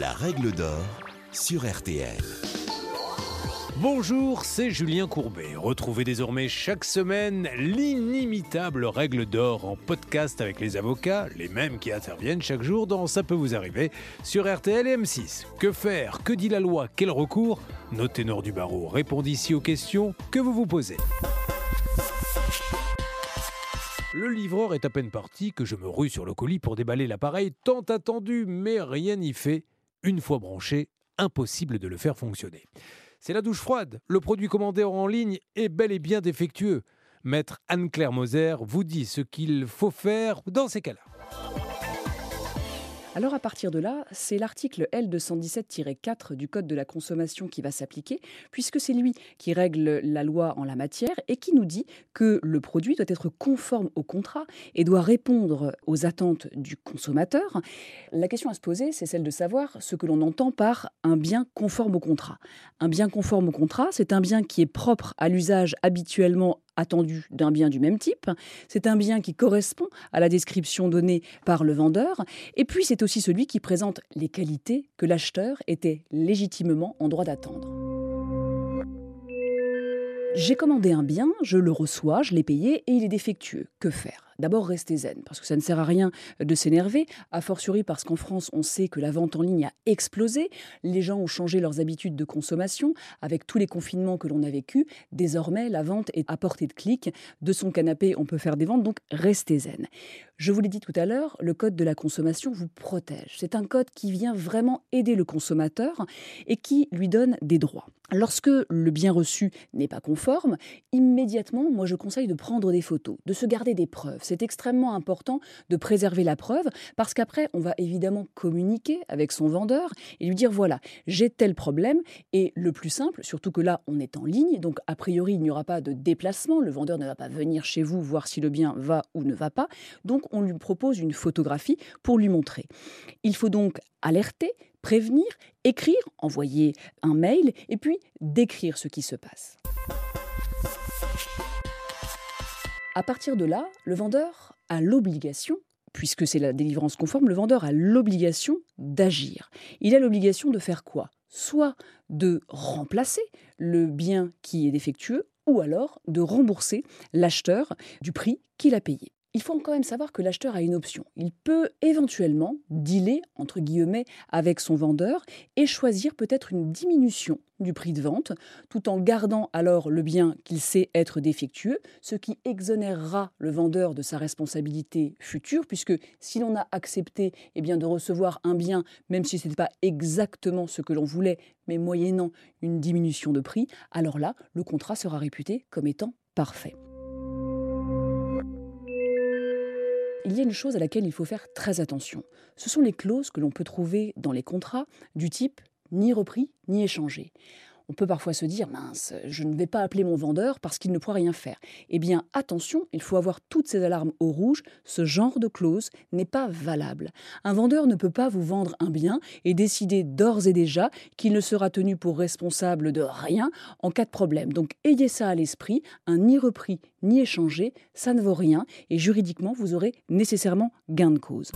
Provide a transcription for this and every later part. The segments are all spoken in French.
La règle d'or sur RTL. Bonjour, c'est Julien Courbet. Retrouvez désormais chaque semaine l'inimitable règle d'or en podcast avec les avocats, les mêmes qui interviennent chaque jour dans Ça peut vous arriver sur RTL et M6. Que faire? Que dit la loi? Quel recours? Nos ténors du barreau répondent ici aux questions que vous vous posez. Le livreur est à peine parti que je me rue sur le colis pour déballer l'appareil tant attendu, mais rien n'y fait. Une fois branché, impossible de le faire fonctionner. C'est la douche froide. Le produit commandé en ligne est bel et bien défectueux. Maître Anne-Claire Moser vous dit ce qu'il faut faire dans ces cas-là. Alors à partir de là, c'est l'article L217-4 du Code de la consommation qui va s'appliquer, puisque c'est lui qui règle la loi en la matière et qui nous dit que le produit doit être conforme au contrat et doit répondre aux attentes du consommateur. La question à se poser, c'est celle de savoir ce que l'on entend par un bien conforme au contrat. Un bien conforme au contrat, c'est un bien qui est propre à l'usage habituellement attendu d'un bien du même type. C'est un bien qui correspond à la description donnée par le vendeur. Et puis c'est aussi celui qui présente les qualités que l'acheteur était légitimement en droit d'attendre. J'ai commandé un bien, je le reçois, je l'ai payé et il est défectueux. Que faire? D'abord, restez zen, parce que ça ne sert à rien de s'énerver, a fortiori parce qu'en France, on sait que la vente en ligne a explosé, les gens ont changé leurs habitudes de consommation, avec tous les confinements que l'on a vécu, désormais, la vente est à portée de clic, de son canapé, on peut faire des ventes, donc restez zen. Je vous l'ai dit tout à l'heure, le code de la consommation vous protège. C'est un code qui vient vraiment aider le consommateur et qui lui donne des droits. Lorsque le bien reçu n'est pas conforme, immédiatement, moi je conseille de prendre des photos, de se garder des preuves. C'est extrêmement important de préserver la preuve parce qu'après, on va évidemment communiquer avec son vendeur et lui dire voilà, j'ai tel problème. Et le plus simple, surtout que là, on est en ligne, donc a priori, il n'y aura pas de déplacement. Le vendeur ne va pas venir chez vous voir si le bien va ou ne va pas. Donc, on lui propose une photographie pour lui montrer. Il faut donc alerter, prévenir, écrire, envoyer un mail et puis décrire ce qui se passe. À partir de là, le vendeur a l'obligation puisque c'est la délivrance conforme, le vendeur a l'obligation d'agir. Il a l'obligation de faire quoi? Soit de remplacer le bien qui est défectueux, ou alors de rembourser l'acheteur du prix qu'il a payé il faut quand même savoir que l'acheteur a une option. Il peut éventuellement dealer, avec son vendeur et choisir peut-être une diminution du prix de vente, tout en gardant alors le bien qu'il sait être défectueux, ce qui exonérera le vendeur de sa responsabilité future, puisque si l'on a accepté eh bien, de recevoir un bien, même si ce n'était pas exactement ce que l'on voulait, mais moyennant une diminution de prix, alors là, le contrat sera réputé comme étant parfait. Il y a une chose à laquelle il faut faire très attention. Ce sont les clauses que l'on peut trouver dans les contrats du type ni repris ni échangé on peut parfois se dire mince, je ne vais pas appeler mon vendeur parce qu'il ne pourra rien faire. Eh bien, attention, il faut avoir toutes ces alarmes au rouge. Ce genre de clause n'est pas valable. Un vendeur ne peut pas vous vendre un bien et décider d'ores et déjà qu'il ne sera tenu pour responsable de rien en cas de problème. Donc, ayez ça à l'esprit. Un ni repris ni échangé, ça ne vaut rien et juridiquement, vous aurez nécessairement gain de cause.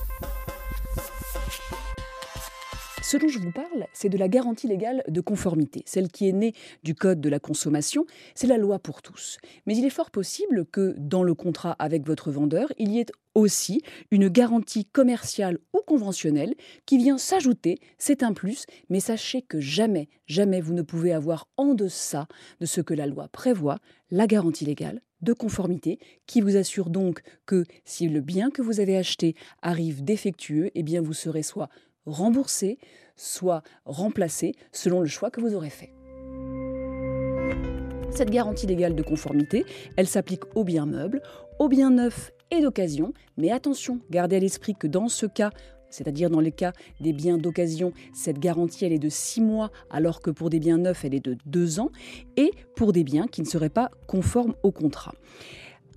Ce dont je vous parle, c'est de la garantie légale de conformité, celle qui est née du Code de la consommation, c'est la loi pour tous. Mais il est fort possible que dans le contrat avec votre vendeur, il y ait aussi une garantie commerciale ou conventionnelle qui vient s'ajouter, c'est un plus, mais sachez que jamais, jamais vous ne pouvez avoir en deçà de ce que la loi prévoit, la garantie légale de conformité qui vous assure donc que si le bien que vous avez acheté arrive défectueux, eh bien vous serez soit remboursé, soit remplacé selon le choix que vous aurez fait. Cette garantie légale de conformité, elle s'applique aux biens meubles, aux biens neufs et d'occasion, mais attention, gardez à l'esprit que dans ce cas, c'est-à-dire dans les cas des biens d'occasion, cette garantie elle est de 6 mois alors que pour des biens neufs elle est de 2 ans et pour des biens qui ne seraient pas conformes au contrat.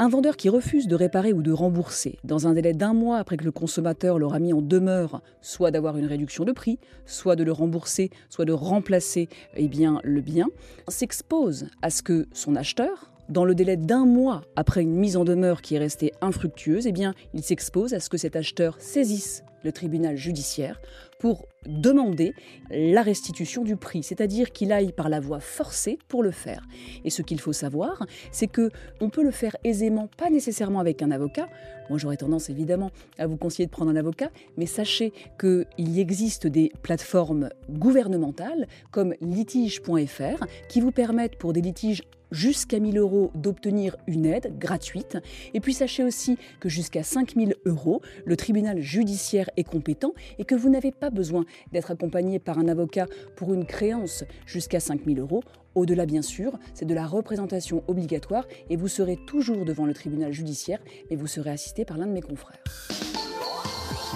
Un vendeur qui refuse de réparer ou de rembourser dans un délai d'un mois après que le consommateur l'aura mis en demeure, soit d'avoir une réduction de prix, soit de le rembourser, soit de remplacer eh le bien, s'expose à ce que son acheteur, dans le délai d'un mois après une mise en demeure qui est restée infructueuse, eh il s'expose à ce que cet acheteur saisisse le tribunal judiciaire pour demander la restitution du prix, c'est-à-dire qu'il aille par la voie forcée pour le faire. Et ce qu'il faut savoir, c'est que on peut le faire aisément, pas nécessairement avec un avocat. Moi, j'aurais tendance évidemment à vous conseiller de prendre un avocat, mais sachez qu'il existe des plateformes gouvernementales comme litige.fr qui vous permettent pour des litiges jusqu'à 1000 euros d'obtenir une aide gratuite. Et puis sachez aussi que jusqu'à 5000 euros, le tribunal judiciaire est compétent et que vous n'avez pas besoin d'être accompagné par un avocat pour une créance jusqu'à 5000 euros. Au-delà, bien sûr, c'est de la représentation obligatoire et vous serez toujours devant le tribunal judiciaire, mais vous serez assisté par l'un de mes confrères.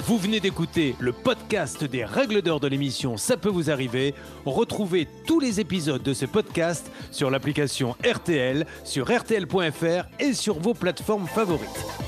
Vous venez d'écouter le podcast des règles d'or de l'émission Ça peut vous arriver. Retrouvez tous les épisodes de ce podcast sur l'application RTL, sur rtl.fr et sur vos plateformes favorites.